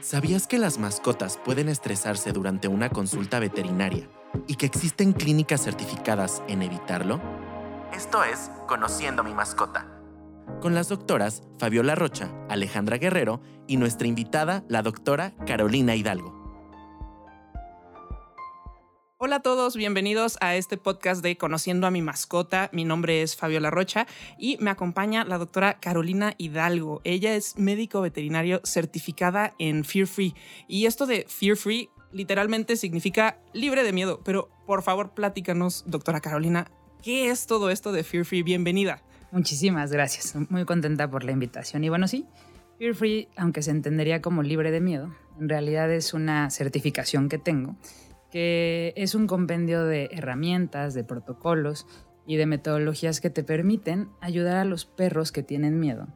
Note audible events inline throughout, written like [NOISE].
¿Sabías que las mascotas pueden estresarse durante una consulta veterinaria y que existen clínicas certificadas en evitarlo? Esto es Conociendo mi mascota. Con las doctoras Fabiola Rocha, Alejandra Guerrero y nuestra invitada, la doctora Carolina Hidalgo. Hola a todos, bienvenidos a este podcast de Conociendo a mi mascota. Mi nombre es Fabiola Rocha y me acompaña la doctora Carolina Hidalgo. Ella es médico veterinario certificada en Fear Free. Y esto de Fear Free literalmente significa libre de miedo. Pero por favor, platícanos, doctora Carolina, ¿qué es todo esto de Fear Free? Bienvenida. Muchísimas gracias. Muy contenta por la invitación. Y bueno, sí, Fear Free, aunque se entendería como libre de miedo, en realidad es una certificación que tengo que es un compendio de herramientas, de protocolos y de metodologías que te permiten ayudar a los perros que tienen miedo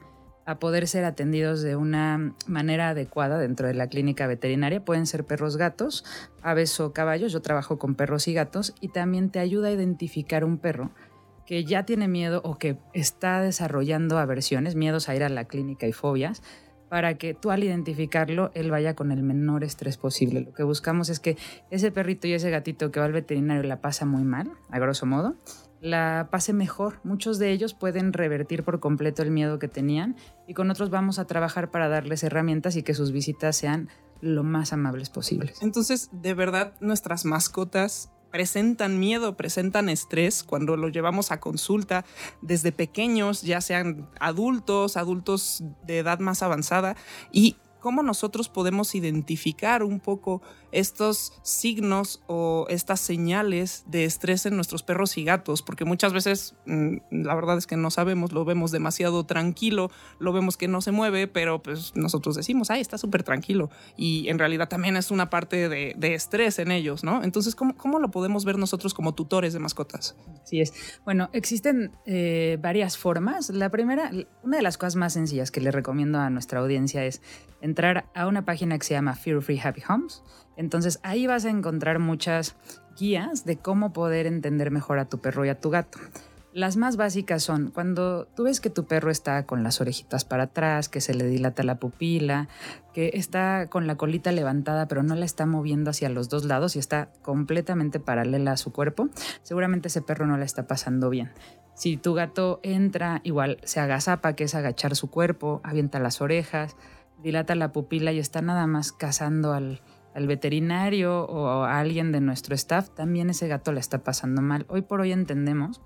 a poder ser atendidos de una manera adecuada dentro de la clínica veterinaria. Pueden ser perros gatos, aves o caballos. Yo trabajo con perros y gatos y también te ayuda a identificar un perro que ya tiene miedo o que está desarrollando aversiones, miedos a ir a la clínica y fobias, para que tú al identificarlo, él vaya con el menor estrés posible. Lo que buscamos es que ese perrito y ese gatito que va al veterinario la pasa muy mal, a grosso modo, la pase mejor. Muchos de ellos pueden revertir por completo el miedo que tenían y con otros vamos a trabajar para darles herramientas y que sus visitas sean lo más amables posibles. Entonces, de verdad, nuestras mascotas presentan miedo, presentan estrés cuando lo llevamos a consulta desde pequeños, ya sean adultos, adultos de edad más avanzada, y cómo nosotros podemos identificar un poco estos signos o estas señales de estrés en nuestros perros y gatos, porque muchas veces mm, la verdad es que no sabemos, lo vemos demasiado tranquilo, lo vemos que no se mueve, pero pues nosotros decimos, ay, está súper tranquilo, y en realidad también es una parte de, estrés en ellos, ¿no? Entonces, ¿cómo, ¿cómo, lo podemos ver nosotros como tutores de mascotas? Así es. Bueno, existen eh, varias formas. La primera, una de las cosas más sencillas que le recomiendo a nuestra audiencia es entrar a una página que se llama Fear Free Happy Homes. Entonces ahí vas a encontrar muchas guías de cómo poder entender mejor a tu perro y a tu gato. Las más básicas son cuando tú ves que tu perro está con las orejitas para atrás, que se le dilata la pupila, que está con la colita levantada pero no la está moviendo hacia los dos lados y está completamente paralela a su cuerpo, seguramente ese perro no la está pasando bien. Si tu gato entra, igual se agazapa, que es agachar su cuerpo, avienta las orejas, dilata la pupila y está nada más cazando al, veterinario o a alguien de nuestro staff, también ese gato le está pasando mal. Hoy por hoy entendemos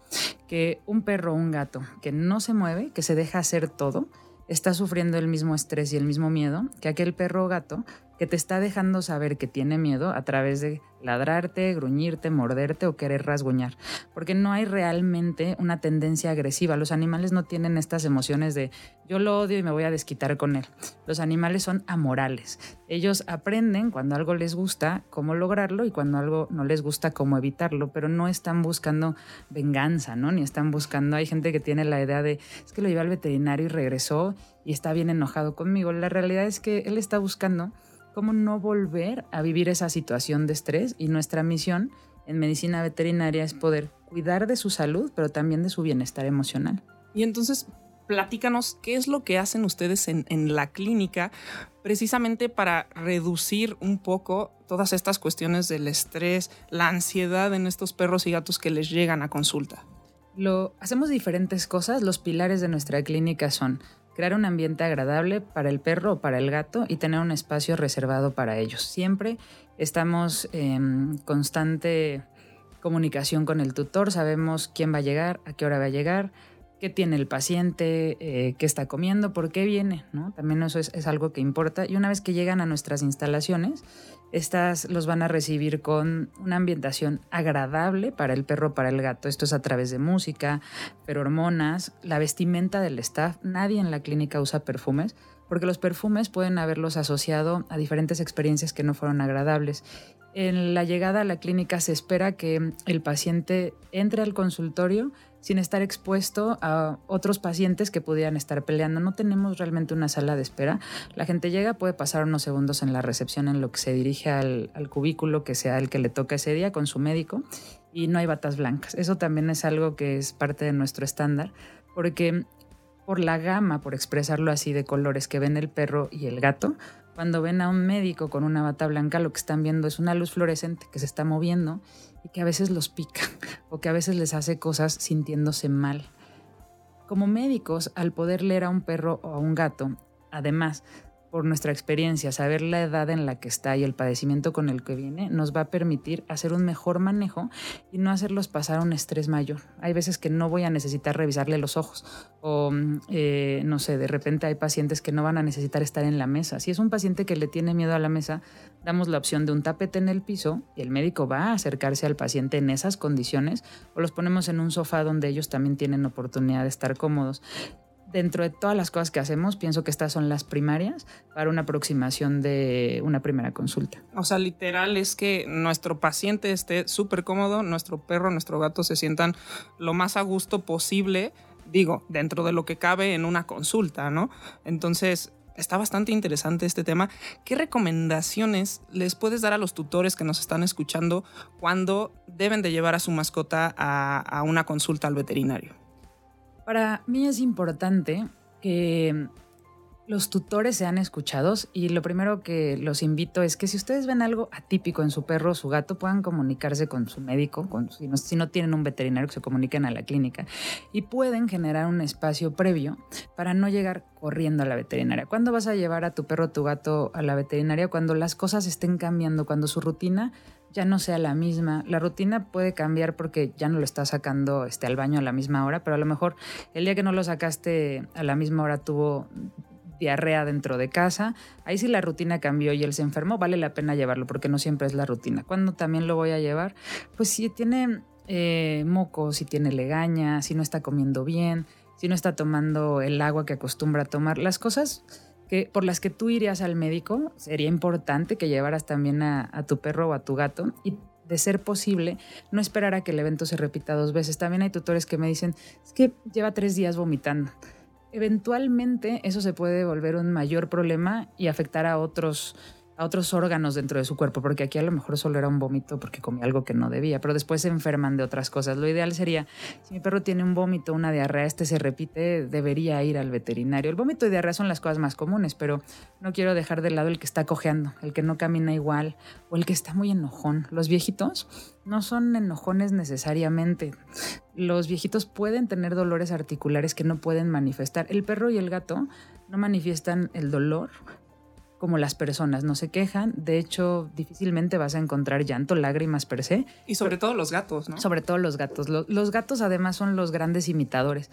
que un perro o un gato que no se mueve, que se deja hacer todo, está sufriendo el mismo estrés y el mismo miedo que aquel perro o gato que te está dejando saber que tiene miedo a través de ladrarte, gruñirte, morderte o querer rasguñar, porque no hay realmente una tendencia agresiva. Los animales no tienen estas emociones de yo lo odio y me voy a desquitar con él. Los animales son amorales. Ellos aprenden cuando algo les gusta cómo lograrlo y cuando algo no les gusta cómo evitarlo, pero no están buscando venganza, ¿no? Ni están buscando, hay gente que tiene la idea de es que lo llevé al veterinario y regresó y está bien enojado conmigo. La realidad es que él está buscando cómo no volver a vivir esa situación de estrés y nuestra misión en medicina veterinaria es poder cuidar de su salud, pero también de su bienestar emocional. Y entonces, platícanos qué es lo que hacen ustedes en, en, la clínica precisamente para reducir un poco todas estas cuestiones del estrés, la ansiedad en estos perros y gatos que les llegan a consulta. Lo hacemos diferentes cosas. Los pilares de nuestra clínica son crear un ambiente agradable para el perro o para el gato y tener un espacio reservado para ellos. Siempre estamos en constante comunicación con el tutor, sabemos quién va a llegar, a qué hora va a llegar, qué tiene el paciente, eh, qué está comiendo, por qué viene, ¿no? También eso es, algo que importa. Y una vez que llegan a nuestras instalaciones, estas los van a recibir con una ambientación agradable para el perro, para el gato. Esto es a través de música, hormonas, la vestimenta del staff. Nadie en la clínica usa perfumes porque los perfumes pueden haberlos asociado a diferentes experiencias que no fueron agradables. En la llegada a la clínica se espera que el paciente entre al consultorio sin estar expuesto a otros pacientes que pudieran estar peleando. No tenemos realmente una sala de espera. La gente llega, puede pasar unos segundos en la recepción en lo que se dirige al, cubículo que sea el que le toca ese día con su médico y no hay batas blancas. Eso también es algo que es parte de nuestro estándar porque por la gama, por expresarlo así, de colores que ven el perro y el gato. Cuando ven a un médico con una bata blanca, lo que están viendo es una luz fluorescente que se está moviendo y que a veces los pica [LAUGHS] o que a veces les hace cosas sintiéndose mal. Como médicos, al poder leer a un perro o a un gato, además por nuestra experiencia, saber la edad en la que está y el padecimiento con el que viene, nos va a permitir hacer un mejor manejo y no hacerlos pasar un estrés mayor. Hay veces que no voy a necesitar revisarle los ojos o, mm, eh, no sé, de repente hay pacientes que no van a necesitar estar en la mesa. Si es un paciente que le tiene miedo a la mesa, damos la opción de un tapete en el piso y el médico va a acercarse al paciente en esas condiciones o los ponemos en un sofá donde ellos también tienen oportunidad de estar cómodos dentro de todas las cosas que hacemos, pienso que estas son las primarias para una aproximación de una primera consulta. O sea, literal es que nuestro paciente esté súper cómodo, nuestro perro, nuestro gato se sientan lo más a gusto posible, digo, dentro de lo que cabe en una consulta, ¿no? Entonces, está bastante interesante este tema. ¿Qué recomendaciones les puedes dar a los tutores que nos están escuchando cuando deben de llevar a su mascota a, a una consulta al veterinario? Para mí es importante que los tutores sean escuchados y lo primero que los invito es que si ustedes ven algo atípico en su perro o su gato, puedan comunicarse con su médico, si, no, si, no, tienen un veterinario, que se comuniquen a la clínica y pueden generar un espacio previo para no llegar corriendo a la veterinaria. ¿Cuándo vas a llevar a tu perro o tu gato a la veterinaria? Cuando las cosas estén cambiando, cuando su rutina ya no sea la misma. La rutina puede cambiar porque ya no lo estás sacando este, al baño a la misma hora, pero a lo mejor el día que no lo sacaste a la misma hora tuvo diarrea dentro de casa, ahí sí la rutina cambió y él se enfermó, vale la pena llevarlo porque no siempre es la rutina. ¿Cuándo también lo voy a llevar? Pues si tiene eh, moco, si tiene legaña, si no está comiendo bien, si no está tomando el agua que acostumbra a tomar, las cosas que, por las que tú irías al médico, sería importante que llevaras también a, tu perro o a tu gato y de ser posible, no esperar a que el evento se repita dos veces. También hay tutores que me dicen, es que lleva tres días vomitando. Eventualmente eso se puede volver un mayor problema y afectar a otros a otros órganos dentro de su cuerpo, porque aquí a lo mejor solo era un vómito porque comía algo que no debía, pero después se enferman de otras cosas. Lo ideal sería, si mi perro tiene un vómito, una diarrea, este se repite, debería ir al veterinario. El vómito y diarrea son las cosas más comunes, pero no quiero dejar de lado el que está cojeando, el que no camina igual o el que está muy enojón. Los viejitos no son enojones necesariamente. Los viejitos pueden tener dolores articulares que no pueden manifestar. El perro y el gato no manifiestan el dolor, como las personas, no se quejan. De hecho, difícilmente vas a encontrar llanto, lágrimas per se. Y sobre todo los gatos, ¿no? Sobre todo los gatos. Los, gatos además son los grandes imitadores.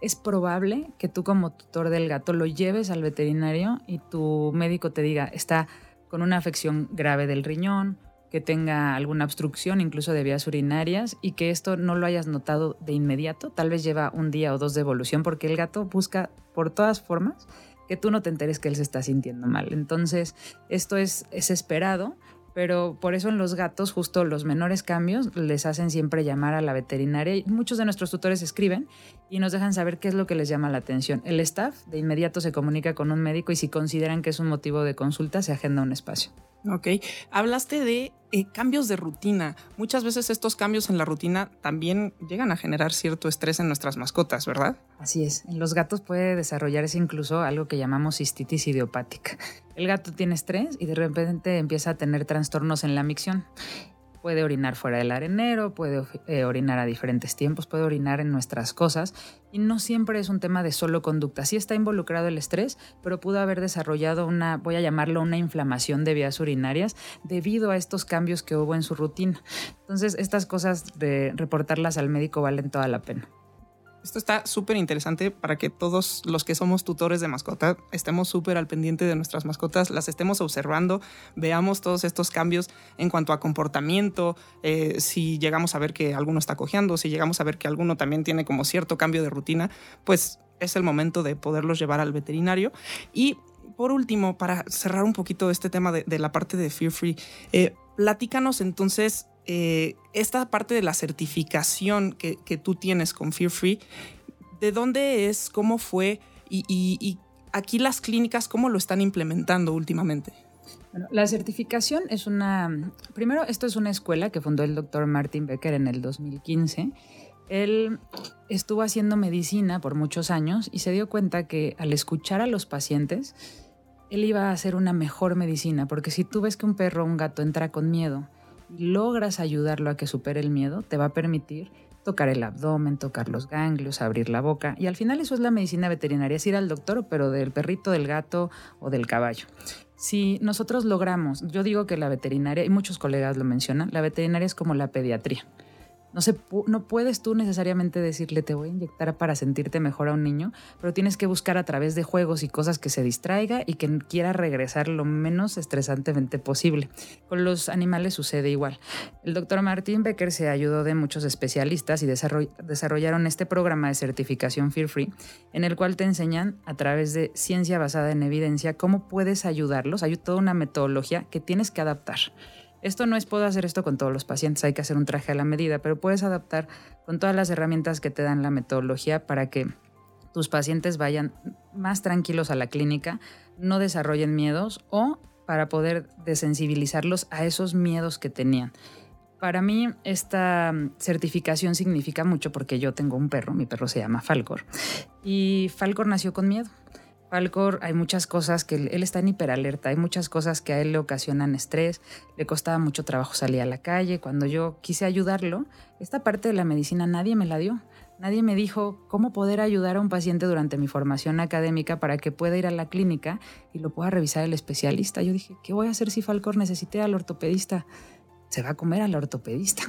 Es probable que tú como tutor del gato lo lleves al veterinario y tu médico te diga, está con una afección grave del riñón, que tenga alguna obstrucción incluso de vías urinarias y que esto no lo hayas notado de inmediato, tal vez lleva un día o dos de evolución porque el gato busca por todas formas que tú no te enteres que él se está sintiendo mal. Entonces, esto es, es esperado, pero por eso en los gatos justo los menores cambios les hacen siempre llamar a la veterinaria y muchos de nuestros tutores escriben y nos dejan saber qué es lo que les llama la atención. El staff de inmediato se comunica con un médico y si consideran que es un motivo de consulta se agenda un espacio. Ok, hablaste de eh, cambios de rutina. Muchas veces estos cambios en la rutina también llegan a generar cierto estrés en nuestras mascotas, ¿verdad? Así es, en los gatos puede desarrollarse incluso algo que llamamos cistitis idiopática. El gato tiene estrés y de repente empieza a tener trastornos en la micción. Puede orinar fuera del arenero, puede eh, orinar a diferentes tiempos, puede orinar en nuestras cosas y no siempre es un tema de solo conducta. Sí está involucrado el estrés, pero pudo haber desarrollado una, voy a llamarlo una inflamación de vías urinarias debido a estos cambios que hubo en su rutina. Entonces, estas cosas de reportarlas al médico valen toda la pena. Esto está súper interesante para que todos los que somos tutores de mascota estemos súper al pendiente de nuestras mascotas, las estemos observando, veamos todos estos cambios en cuanto a comportamiento, eh, si llegamos a ver que alguno está cojeando, si llegamos a ver que alguno también tiene como cierto cambio de rutina, pues es el momento de poderlos llevar al veterinario. Y por último, para cerrar un poquito este tema de, la parte de Fear Free, eh, platícanos entonces eh, esta parte de la certificación que, tú tienes con Fear Free, ¿de dónde es? ¿Cómo fue? Y, aquí las clínicas, ¿cómo lo están implementando últimamente? la certificación es una, primero, esto es una escuela que fundó el doctor Martin Becker en el 2015 Él estuvo haciendo medicina por muchos años y se dio cuenta que al escuchar a los pacientes, él iba a hacer una mejor medicina, porque si tú ves que un perro o un gato entra con miedo y logras ayudarlo a que supere el miedo, te va a permitir tocar el abdomen, tocar los ganglios, abrir la boca. Y al final eso es la medicina veterinaria, es ir al doctor, pero del perrito, del gato o del caballo. Si nosotros logramos, yo digo que la veterinaria, y muchos colegas lo mencionan, la veterinaria es como la pediatría. No, puedes tú necesariamente decirle te voy a inyectar para sentirte mejor a un niño, pero tienes que buscar a través de juegos y cosas que se distraiga y que quiera regresar lo menos estresantemente posible. Con los animales sucede igual. El doctor Martin Becker se ayudó de muchos especialistas y desarrollaron este programa de certificación Fear Free, en el cual te enseñan a través de ciencia basada en evidencia cómo puedes ayudarlos. Hay toda una metodología que tienes que adaptar. Esto no es puedo hacer esto con todos los pacientes, hay que hacer un traje a la medida, pero puedes adaptar con todas las herramientas que te dan la metodología para que tus pacientes vayan más tranquilos a la clínica, no desarrollen miedos o para poder desensibilizarlos a esos miedos que tenían. Para mí esta certificación significa mucho porque yo tengo un perro, mi perro se llama Falcor, y Falcor nació con miedo. Falcor, hay muchas cosas que él, está en hiperalerta, hay muchas cosas que a él le ocasionan estrés, le costaba mucho trabajo salir a la calle. Cuando yo quise ayudarlo, esta parte de la medicina nadie me la dio. Nadie me dijo cómo poder ayudar a un paciente durante mi formación académica para que pueda ir a la clínica y lo pueda revisar el especialista. Yo dije, ¿qué voy a hacer si Falcor necesite al ortopedista? Se va a comer al ortopedista.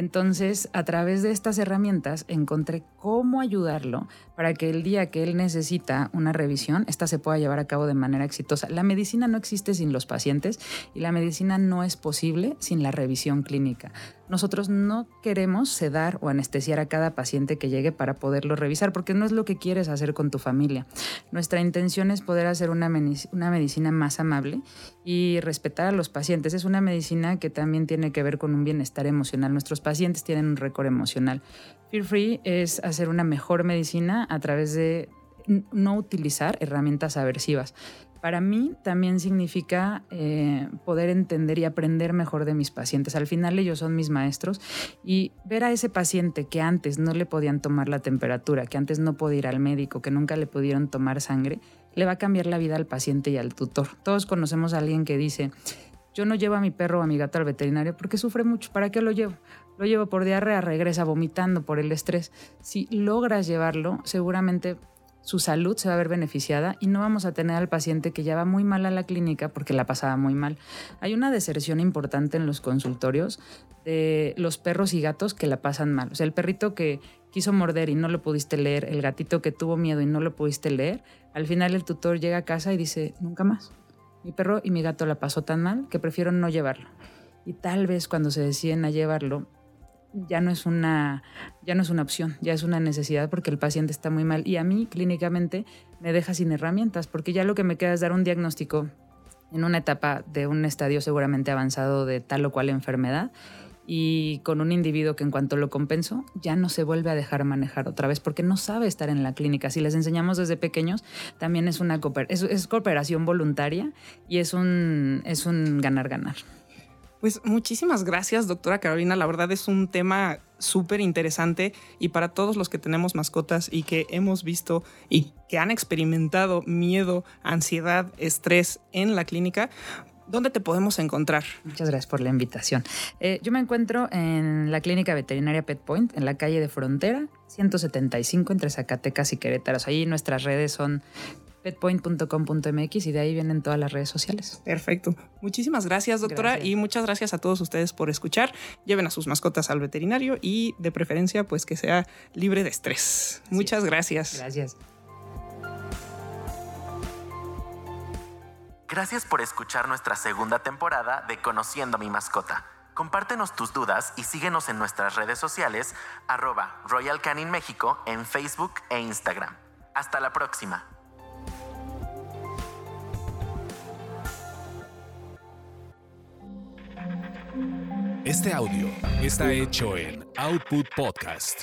Entonces, a través de estas herramientas encontré cómo ayudarlo para que el día que él necesita una revisión, esta se pueda llevar a cabo de manera exitosa. La medicina no existe sin los pacientes y la medicina no es posible sin la revisión clínica. Nosotros no queremos sedar o anestesiar a cada paciente que llegue para poderlo revisar, porque no es lo que quieres hacer con tu familia. Nuestra intención es poder hacer una, medicina más amable y respetar a los pacientes. Es una medicina que también tiene que ver con un bienestar emocional. Nuestros tienen un récord emocional. Fear Free es hacer una mejor medicina a través de no utilizar herramientas aversivas. Para mí también significa eh, poder entender y aprender mejor de mis pacientes. Al final ellos son mis maestros y ver a ese paciente que antes no le podían tomar la temperatura, que antes no podía ir al médico, que nunca le pudieron tomar sangre, le va a cambiar la vida al paciente y al tutor. Todos conocemos a alguien que dice, yo no llevo a mi perro o a mi gato al veterinario porque sufre mucho. ¿Para qué lo llevo? Lo llevo por diarrea, regresa vomitando por el estrés. Si logras llevarlo, seguramente su salud se va a ver beneficiada y no vamos a tener al paciente que ya va muy mal a la clínica porque la pasaba muy mal. Hay una deserción importante en los consultorios de los perros y gatos que la pasan mal. O sea, el perrito que quiso morder y no lo pudiste leer, el gatito que tuvo miedo y no lo pudiste leer, al final el tutor llega a casa y dice, nunca más. Mi perro y mi gato la pasó tan mal que prefiero no llevarlo. Y tal vez cuando se deciden a llevarlo, ya no es una ya no es una opción, ya es una necesidad porque el paciente está muy mal y a mí clínicamente me deja sin herramientas porque ya lo que me queda es dar un diagnóstico en una etapa de un estadio seguramente avanzado de tal o cual enfermedad y con un individuo que en cuanto lo compenso ya no se vuelve a dejar manejar otra vez porque no sabe estar en la clínica. Si les enseñamos desde pequeños, también es una es, cooperación voluntaria y es un es un ganar ganar. Pues muchísimas gracias, doctora Carolina. La verdad es un tema súper interesante y para todos los que tenemos mascotas y que hemos visto y que han experimentado miedo, ansiedad, estrés en la clínica, ¿dónde te podemos encontrar? Muchas gracias por la invitación. Eh, yo me encuentro en la clínica veterinaria Pet Point, en la calle de Frontera, 175 entre Zacatecas y Querétaro. Ahí nuestras redes son petpoint.com.mx y de ahí vienen todas las redes sociales. Perfecto. Muchísimas gracias, doctora, y muchas gracias a todos ustedes por escuchar. Lleven a sus mascotas al veterinario y de preferencia, pues que sea libre de estrés. muchas gracias. Gracias. Gracias por escuchar nuestra segunda temporada de Conociendo a mi mascota. Compártenos tus dudas y síguenos en nuestras redes sociales, arroba Royal Canin México en Facebook e Instagram. Hasta la próxima. Este audio está hecho en Output Podcast.